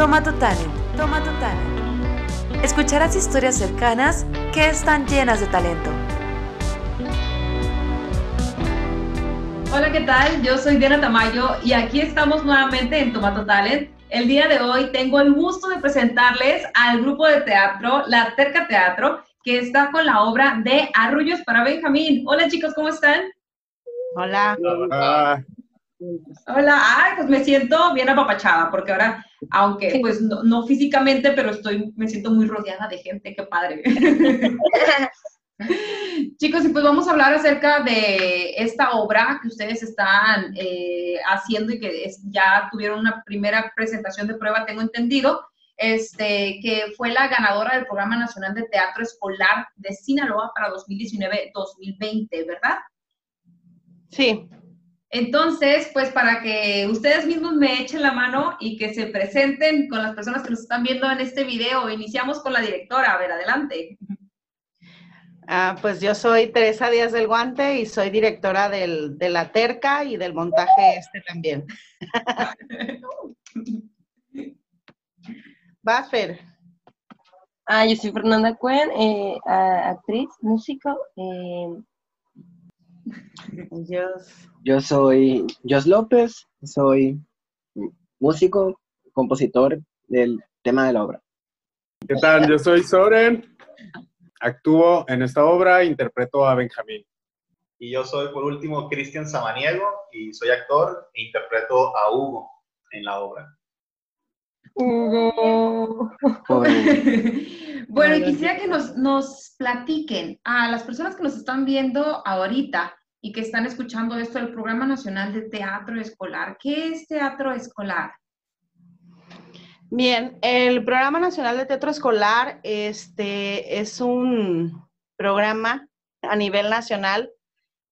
Toma tu talent, toma tu talent. Escucharás historias cercanas que están llenas de talento. Hola, ¿qué tal? Yo soy Diana Tamayo y aquí estamos nuevamente en Tomato Talent. El día de hoy tengo el gusto de presentarles al grupo de teatro, La Terca Teatro, que está con la obra de Arrullos para Benjamín. Hola chicos, ¿cómo están? Hola. Hola. Hola, ay, pues me siento bien apapachada, porque ahora, aunque pues no, no físicamente, pero estoy, me siento muy rodeada de gente, qué padre. Chicos, y pues vamos a hablar acerca de esta obra que ustedes están eh, haciendo y que es- ya tuvieron una primera presentación de prueba, tengo entendido, este, que fue la ganadora del Programa Nacional de Teatro Escolar de Sinaloa para 2019-2020, ¿verdad? Sí, Entonces, pues para que ustedes mismos me echen la mano y que se presenten con las personas que nos están viendo en este video, iniciamos con la directora. A ver, adelante. ah, pues yo soy Teresa Díaz del Guante y soy directora del, de la Terca y del montaje este también. Vas, Fer. Ah, yo soy Fernanda Cuen, eh, actriz, músico. eh, Dios. Yo soy Jos López, soy músico, compositor del tema de la obra. ¿Qué tal? Yo soy Soren. Actúo en esta obra, interpreto a Benjamín. Y yo soy, por último, Cristian Samaniego y soy actor e interpreto a Hugo en la obra. Hugo. Bueno, y quisiera que nos, nos platiquen a las personas que nos están viendo ahorita y que están escuchando esto del Programa Nacional de Teatro Escolar. ¿Qué es teatro escolar? Bien, el Programa Nacional de Teatro Escolar este, es un programa a nivel nacional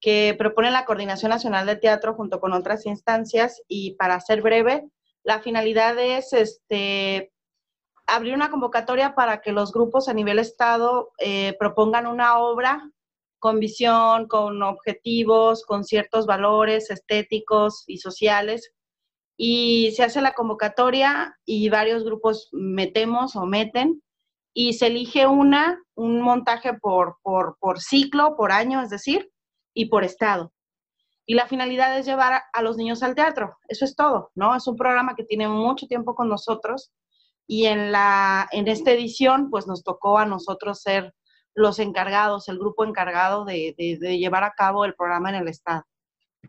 que propone la Coordinación Nacional de Teatro junto con otras instancias y para ser breve, la finalidad es este, abrir una convocatoria para que los grupos a nivel estado eh, propongan una obra con visión, con objetivos, con ciertos valores estéticos y sociales y se hace la convocatoria y varios grupos metemos o meten y se elige una, un montaje por, por, ciclo, por año, es decir, y por estado. Y la finalidad es llevar a, a los niños al teatro, eso es todo, ¿no? Es un programa que tiene mucho tiempo con nosotros y en, la, en esta edición pues nos tocó a nosotros ser los encargados, el grupo encargado de, de, de llevar a cabo el programa en el estado.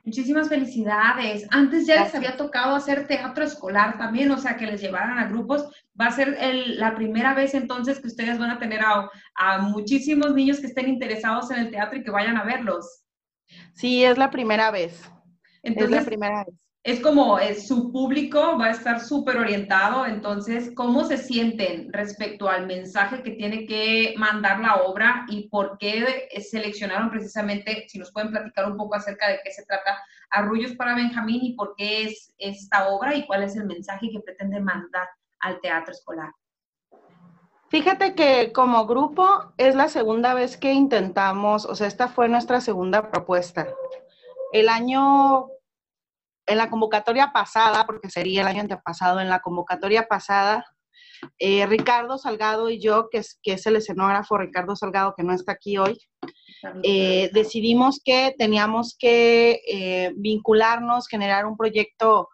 Muchísimas felicidades. Antes ya les había tocado hacer teatro escolar también, o sea, que les llevaran a grupos. Va a ser el- la primera vez entonces que ustedes van a tener a, a muchísimos niños que estén interesados en el teatro y que vayan a verlos. Sí, es la primera vez. es la primera vez. Es como eh, su público va a estar súper orientado, entonces, ¿cómo se sienten respecto al mensaje que tiene que mandar la obra y por qué eh, seleccionaron precisamente, si nos pueden platicar un poco acerca de qué se trata Arrullos para Benjamín y por qué es esta obra y cuál es el mensaje que pretende mandar al teatro escolar? Fíjate que como grupo es la segunda vez que intentamos, o sea, esta fue nuestra segunda propuesta. El año, en la convocatoria pasada, porque sería el año antepasado, en la convocatoria pasada, eh, Ricardo Salgado y yo, que es, que es el escenógrafo Ricardo Salgado, que no está aquí hoy, eh, decidimos que teníamos que eh, vincularnos, generar un proyecto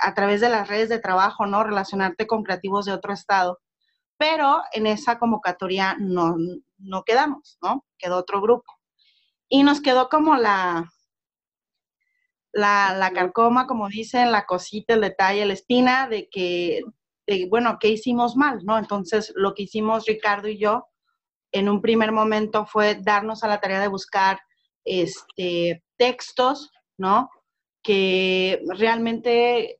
a través de las redes de trabajo, ¿no? Relacionarte con creativos de otro estado. Pero en esa convocatoria no, no quedamos, ¿no? Quedó otro grupo. Y nos quedó como la, la, la carcoma, como dicen, la cosita, el detalle, la espina de que, de, bueno, ¿qué hicimos mal, no? Entonces, lo que hicimos Ricardo y yo en un primer momento fue darnos a la tarea de buscar este, textos, ¿no? Que realmente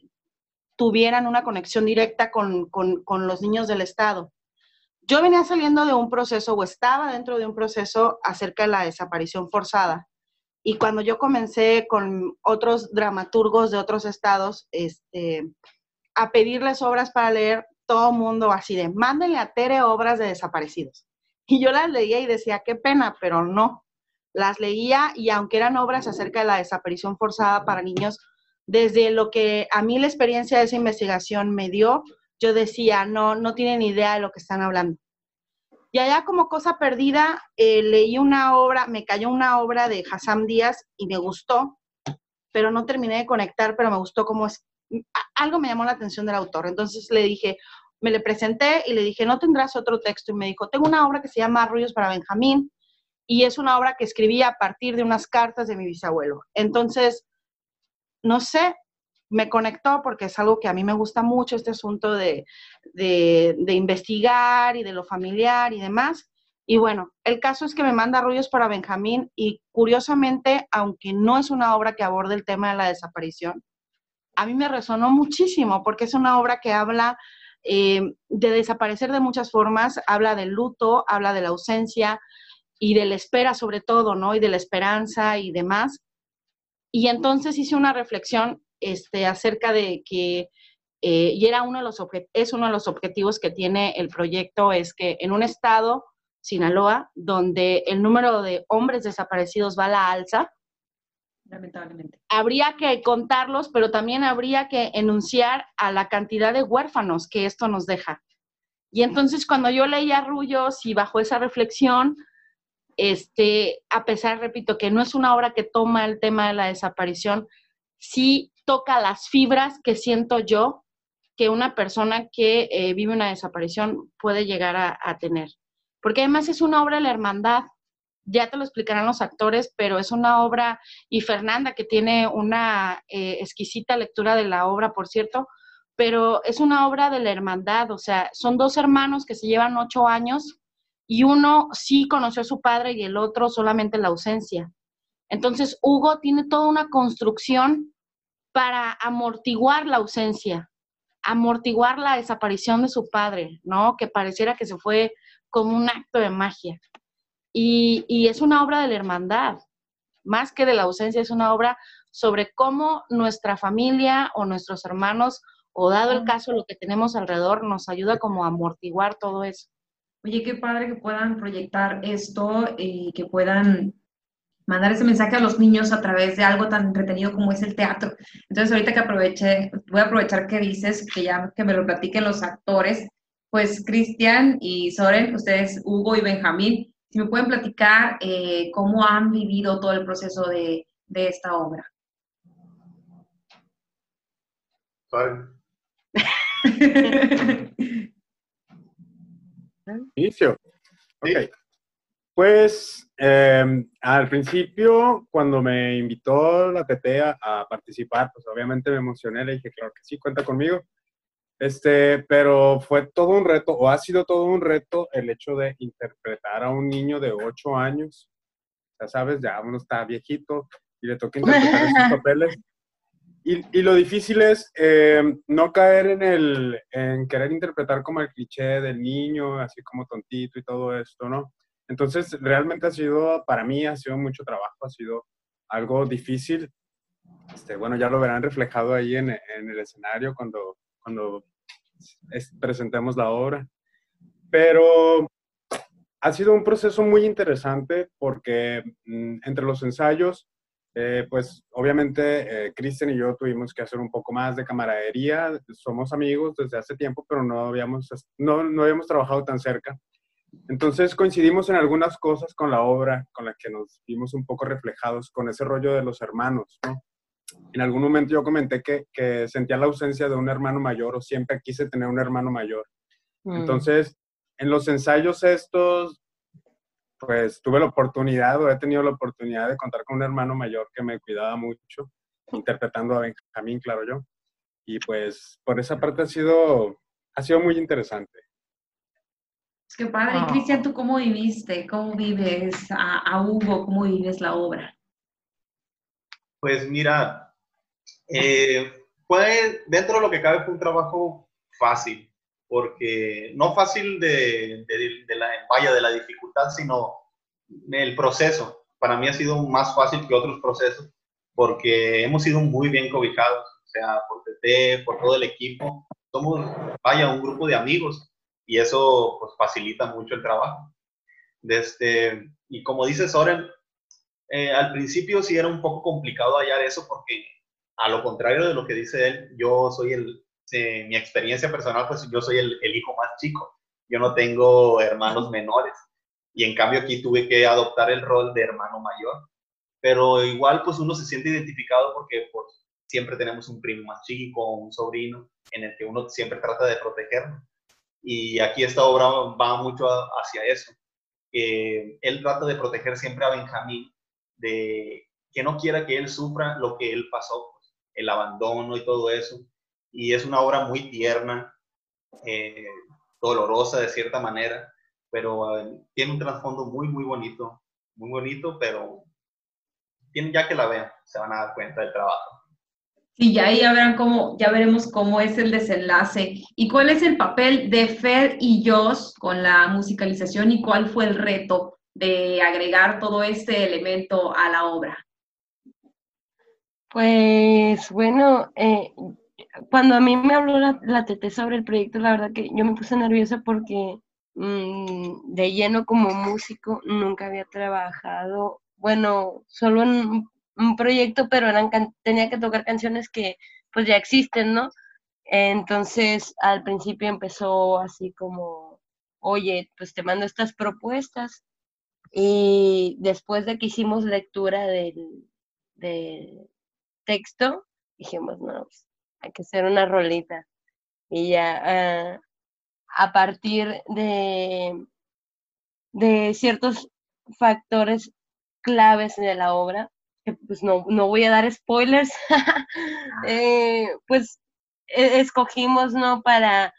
tuvieran una conexión directa con, con, con, los niños del Estado. Yo venía saliendo de un proceso o estaba dentro de un proceso acerca de la desaparición forzada. Y cuando yo comencé con otros dramaturgos de otros estados este, a pedirles obras para leer, todo mundo así de, mándenle a Tere obras de desaparecidos. Y yo las leía y decía, qué pena, pero no. Las leía y aunque eran obras acerca de la desaparición forzada para niños, desde lo que a mí la experiencia de esa investigación me dio, yo decía, no, no tienen idea de lo que están hablando. Y allá como cosa perdida, eh, leí una obra, me cayó una obra de Hassam Díaz y me gustó, pero no terminé de conectar, pero me gustó cómo es, algo me llamó la atención del autor. Entonces le dije, me le presenté y le dije, ¿no tendrás otro texto? Y me dijo, tengo una obra que se llama Arrullos para Benjamín y es una obra que escribí a partir de unas cartas de mi bisabuelo. Entonces, no sé, me conectó porque es algo que a mí me gusta mucho, este asunto de, investigar y de lo familiar y demás. Y bueno, el caso es que me manda Arrullos para Benjamín y curiosamente, aunque no es una obra que aborde el tema de la desaparición, a mí me resonó muchísimo porque es una obra que habla eh, de desaparecer de muchas formas, habla del luto, habla de la ausencia y de la espera sobre todo, ¿no? Y de la esperanza y demás. Y entonces hice una reflexión este, acerca de que, eh, y era uno de los es uno de los objetivos que tiene el proyecto, es que en un estado, Sinaloa, donde el número de hombres desaparecidos va a la alza, lamentablemente. Habría que contarlos, pero también habría que enunciar a la cantidad de huérfanos que esto nos deja. Y entonces cuando yo leía Rullos y bajo esa reflexión, este, a pesar, repito, que no es una obra que toma el tema de la desaparición, sí toca las fibras que siento yo que una persona que eh, vive una desaparición puede llegar a, tener. Porque además es una obra de la hermandad, ya te lo explicarán los actores, pero es una obra, y Fernanda, que tiene una eh, exquisita lectura de la obra, por cierto, pero es una obra de la hermandad, o sea, son dos hermanos que se llevan ocho años y uno sí conoció a su padre y el otro solamente la ausencia. Entonces, Hugo tiene toda una construcción para amortiguar la ausencia, amortiguar la desaparición de su padre, ¿no? Que pareciera que se fue como un acto de magia. Y, y, es una obra de la hermandad, más que de la ausencia, es una obra sobre cómo nuestra familia o nuestros hermanos, o dado el caso lo que tenemos alrededor, nos ayuda como a amortiguar todo eso. Oye, qué padre que puedan proyectar esto y que puedan mandar ese mensaje a los niños a través de algo tan entretenido como es el teatro. Entonces, ahorita que aproveche, voy a aprovechar que dices que ya que me lo platiquen los actores, pues Cristian y Soren, ustedes, Hugo y Benjamín, si me pueden platicar eh, cómo han vivido todo el proceso de, de esta obra. Soren. Inicio. Ok. Pues em, al principio, cuando me invitó la TT a, participar, pues obviamente me emocioné, le dije, claro que sí, cuenta conmigo. Este, pero fue todo un reto, o ha sido todo un reto el hecho de interpretar a un niño de 8 años. Ya sabes, ya uno está viejito y le toca interpretar esos papeles. Y, lo difícil es eh, no caer en el en querer interpretar como el cliché del niño, así como tontito y todo esto, ¿no? Entonces, realmente ha sido, para mí, ha sido mucho trabajo, ha sido algo difícil. Este, bueno, ya lo verán reflejado ahí en, en el escenario cuando, cuando presentemos la obra. Pero ha sido un proceso muy interesante porque mm, entre los ensayos eh, pues obviamente eh, Cristian y yo tuvimos que hacer un poco más de camaradería. Somos amigos desde hace tiempo, pero no habíamos, no, no habíamos trabajado tan cerca. Entonces coincidimos en algunas cosas con la obra, con la que nos vimos un poco reflejados, con ese rollo de los hermanos, ¿no? En algún momento yo comenté que, que sentía la ausencia de un hermano mayor o siempre quise tener un hermano mayor. Mm. Entonces, en los ensayos estos pues tuve la oportunidad o he tenido la oportunidad de contar con un hermano mayor que me cuidaba mucho, interpretando a Benjamín, claro yo. Y pues por esa parte ha sido, ha sido muy interesante. Es que padre. Ah. Cristian, ¿tú cómo viviste? ¿Cómo vives a, Hugo? ¿Cómo vives la obra? Pues mira, eh, fue, dentro de lo que cabe, fue un trabajo fácil porque no fácil de, de, la vaya de la dificultad, sino el proceso. Para mí ha sido más fácil que otros procesos porque hemos sido muy bien cobijados, o sea, por TT, por todo el equipo. Somos, vaya, un grupo de amigos y eso pues, facilita mucho el trabajo. Desde, y como dice Soren, eh, al principio sí era un poco complicado hallar eso porque a lo contrario de lo que dice él, yo soy el, mi experiencia personal, pues yo soy el, el hijo más chico. Yo no tengo hermanos menores. Y en cambio aquí tuve que adoptar el rol de hermano mayor. Pero igual pues uno se siente identificado porque pues, siempre tenemos un primo más chico, un sobrino, en el que uno siempre trata de protegerlo. Y aquí esta obra va mucho hacia eso. él trata de proteger siempre a Benjamín de que no quiera que él sufra lo que él pasó, pues, el abandono y todo eso. Y es una obra muy tierna, eh, dolorosa de cierta manera, pero eh, tiene un trasfondo muy, muy bonito, muy bonito, pero tienen ya que la vean, se van a dar cuenta del trabajo. Sí, ya ahí ya verán cómo, ya veremos cómo es el desenlace y cuál es el papel de Fer y Joss con la musicalización y cuál fue el reto de agregar todo este elemento a la obra. Pues bueno, eh, cuando a mí me habló la, la TT sobre el proyecto, la verdad que yo me puse nerviosa porque mm, de lleno como músico nunca había trabajado, bueno, solo en un, proyecto, pero eran tenía que tocar canciones que pues ya existen, ¿no? Entonces al principio empezó así como, oye, pues te mando estas propuestas y después de que hicimos lectura del, del texto, dijimos, no, pues, hay que hacer una rolita. Y ya ah, a partir de, de ciertos factores claves de la obra, pues no, no voy a dar spoilers, eh, pues e, escogimos, ¿no? Para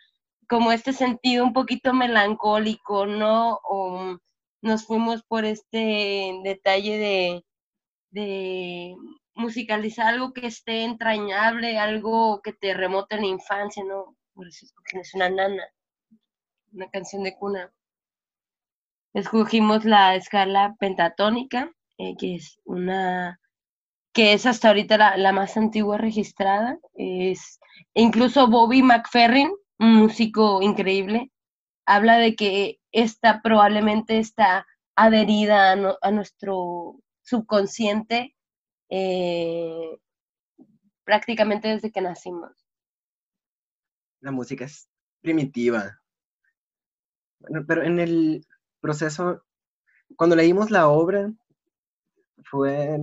como este sentido un poquito melancólico, ¿no? O nos fuimos por este detalle de, de musicalizar algo que esté entrañable, algo que te remote en la infancia, ¿no? Por eso es una nana, una canción de cuna. Escogimos la escala pentatónica, que es una que es hasta ahorita la, más antigua registrada. Es, incluso Bobby McFerrin, un músico increíble, habla de que esta probablemente está adherida a, a nuestro subconsciente eh, prácticamente desde que nacimos. La música es primitiva. Pero en el proceso, cuando leímos la obra, fue,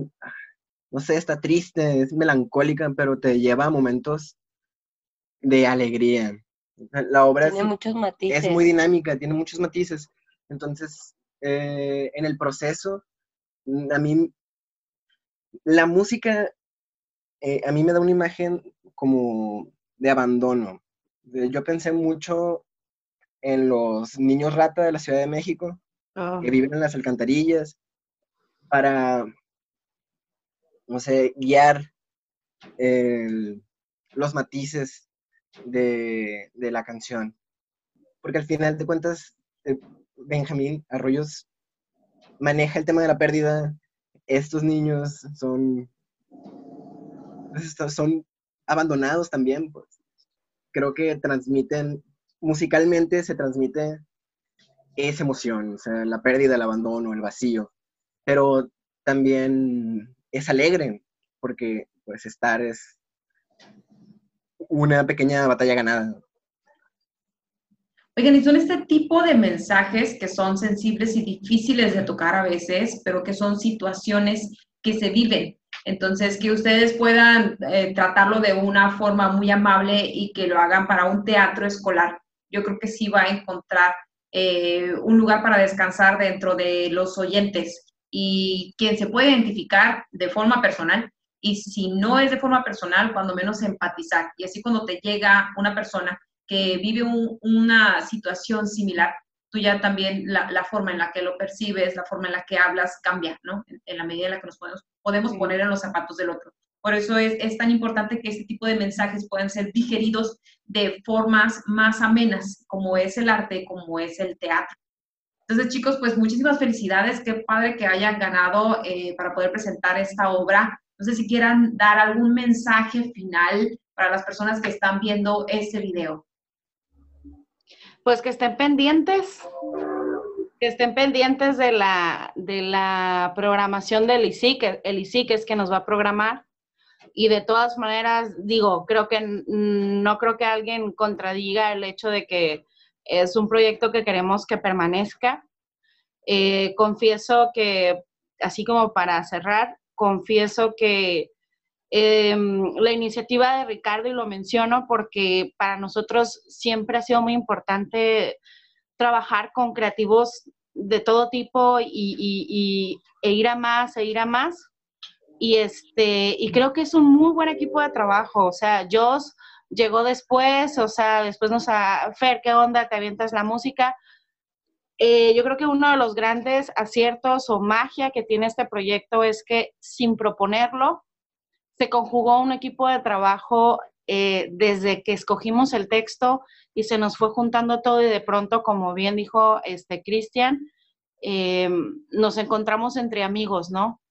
no sé, está triste, es melancólica, pero te lleva a momentos de alegría. La obra tiene es, muchos matices. es muy dinámica, tiene muchos matices. Entonces, eh, en el proceso, a mí la música eh, a mí me da una imagen como de abandono. Yo pensé mucho en los niños rata de la Ciudad de México, que ah. viven en las alcantarillas, para, no sé, guiar los matices de, la canción. Porque al final de cuentas, eh, Benjamín Arroyos maneja el tema de la pérdida estos niños son, son abandonados también. Pues. Creo que transmiten, musicalmente se transmite esa emoción, o sea, la pérdida, el abandono, el vacío, pero también es alegre, porque pues estar es una pequeña batalla ganada. Oigan, y son este tipo de mensajes que son sensibles y difíciles de tocar a veces, pero que son situaciones que se viven. Entonces, que ustedes puedan eh, tratarlo de una forma muy amable y que lo hagan para un teatro escolar, yo creo que sí va a encontrar eh, un lugar para descansar dentro de los oyentes y quien se puede identificar de forma personal y si no es de forma personal, cuando menos empatizar. Y así cuando te llega una persona que vive una situación similar, tú ya también la, forma en la que lo percibes, la forma en la que hablas cambia, ¿no? En, la medida en la que nos podemos, podemos poner en los zapatos del otro. Por eso es, es, tan importante que este tipo de mensajes puedan ser digeridos de formas más amenas, como es el arte, como es el teatro. Entonces, chicos, pues muchísimas felicidades. Qué padre que hayan ganado eh, para poder presentar esta obra. No sé si quieran dar algún mensaje final para las personas que están viendo este video. Pues que estén pendientes, que estén pendientes de la, de la programación del ICIC, el ICIC es que nos va a programar, y de todas maneras, digo, creo que no creo que alguien contradiga el hecho de que es un proyecto que queremos que permanezca. Eh, confieso que, así como para cerrar, confieso que em, la iniciativa de Ricardo, y lo menciono porque para nosotros siempre ha sido muy importante trabajar con creativos de todo tipo y, e ir a más, e ir a más. Y, este, y creo que es un muy buen equipo de trabajo. O sea, Joss llegó después, o sea, después nos a Fer, ¿qué onda? ¿Te avientas la música? Eh, yo creo que uno de los grandes aciertos o magia que tiene este proyecto es que sin proponerlo, se conjugó un equipo de trabajo eh, desde que escogimos el texto y se nos fue juntando todo y de pronto, como bien dijo este Cristian, eh, nos encontramos entre amigos, ¿no?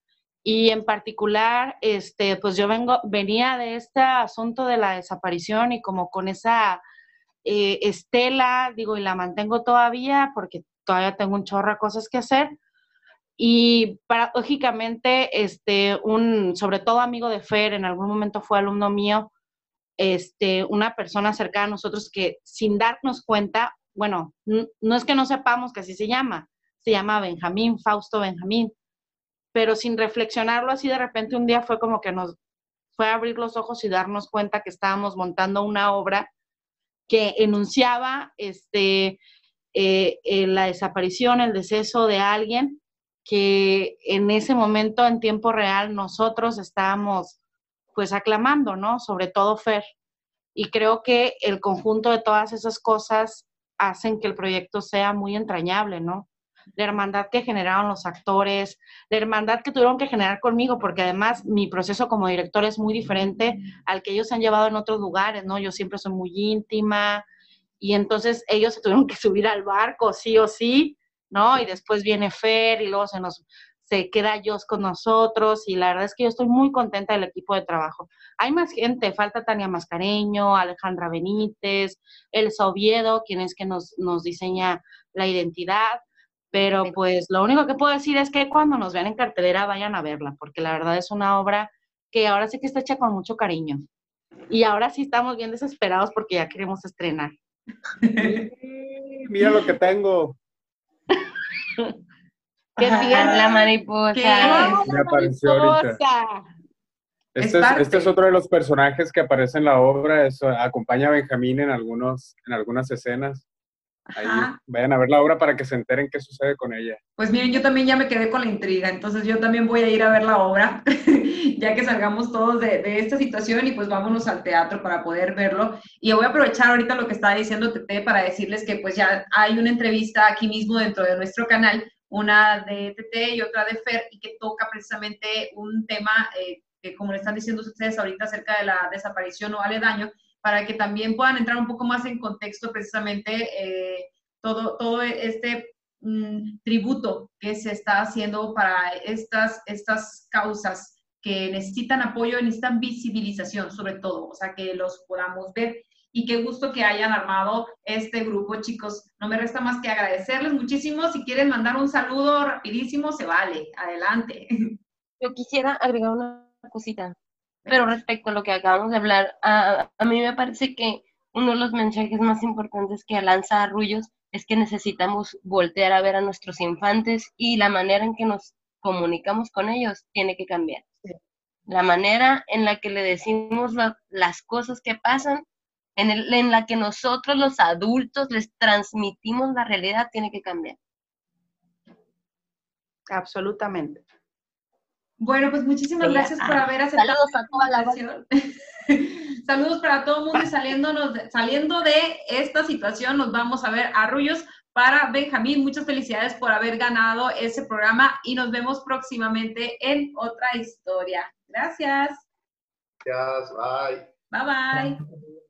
Y en particular, este, pues yo vengo, venía de este asunto de la desaparición y como con esa estela, digo, y la mantengo todavía porque todavía tengo un chorro de cosas que hacer. Y paradójicamente, este, un, sobre todo amigo de Fer, en algún momento fue alumno mío, este, una persona cercana a nosotros que sin darnos cuenta, bueno, no es que no sepamos que así se llama, se llama Benjamín, Fausto Benjamín, pero sin reflexionarlo así de repente un día fue como que nos fue a abrir los ojos y darnos cuenta que estábamos montando una obra que enunciaba este, eh, eh, la desaparición, el deceso de alguien que en ese momento en tiempo real nosotros estábamos pues aclamando, ¿no? Sobre todo Fer. Y creo que el conjunto de todas esas cosas hacen que el proyecto sea muy entrañable, ¿no? La hermandad que generaron los actores, la hermandad que tuvieron que generar conmigo, porque además mi proceso como director es muy diferente al que ellos han llevado en otros lugares, ¿no? Yo siempre soy muy íntima, y entonces ellos se tuvieron que subir al barco, sí o sí, ¿no? Y después viene Fer y luego se nos se queda Jos con nosotros y la verdad es que yo estoy muy contenta del equipo de trabajo. Hay más gente, falta Tania Mascareño, Alejandra Benítez, Elsa Oviedo, quien es que nos, nos diseña la identidad, pero pues lo único que puedo decir es que cuando nos vean en cartelera vayan a verla, porque la verdad es una obra que ahora sí que está hecha con mucho cariño. Y ahora sí estamos bien desesperados porque ya queremos estrenar. Mira lo que tengo. Qué bien la mariposa. Me apareció ahorita. Este es, este es, otro de los personajes que aparece en la obra, eso acompaña a Benjamín en, algunos, en algunas escenas. Ahí, vayan a ver la obra para que se enteren qué sucede con ella. Pues miren, yo también ya me quedé con la intriga, entonces yo también voy a ir a ver la obra, ya que salgamos todos de, de, esta situación y pues vámonos al teatro para poder verlo. Y voy a aprovechar ahorita lo que estaba diciendo Tete para decirles que pues ya hay una entrevista aquí mismo dentro de nuestro canal, una de Tete y otra de Fer, y que toca precisamente un tema eh, que como le están diciendo ustedes ahorita acerca de la desaparición o aledaño, para que también puedan entrar un poco más en contexto precisamente eh, todo, todo este mm, tributo que se está haciendo para estas, estas causas que necesitan apoyo, necesitan visibilización sobre todo, o sea, que los podamos ver. Y qué gusto que hayan armado este grupo, chicos. No me resta más que agradecerles muchísimo. Si quieren mandar un saludo rapidísimo, se vale. Adelante. Yo quisiera agregar una cosita. Pero respecto a lo que acabamos de hablar, a, mí me parece que uno de los mensajes más importantes que lanza Arrullos es que necesitamos voltear a ver a nuestros infantes y la manera en que nos comunicamos con ellos tiene que cambiar. La manera en la que le decimos las cosas que pasan, en, en la que nosotros los adultos les transmitimos la realidad, tiene que cambiar. Absolutamente. Bueno, pues muchísimas gracias por haber aceptado Saludos a toda la invitación. Saludos para todo el mundo y saliéndonos, saliendo de esta situación nos vamos a ver arrullos para Benjamín. Muchas felicidades por haber ganado ese programa y nos vemos próximamente en otra historia. Gracias. Gracias, bye. Bye bye.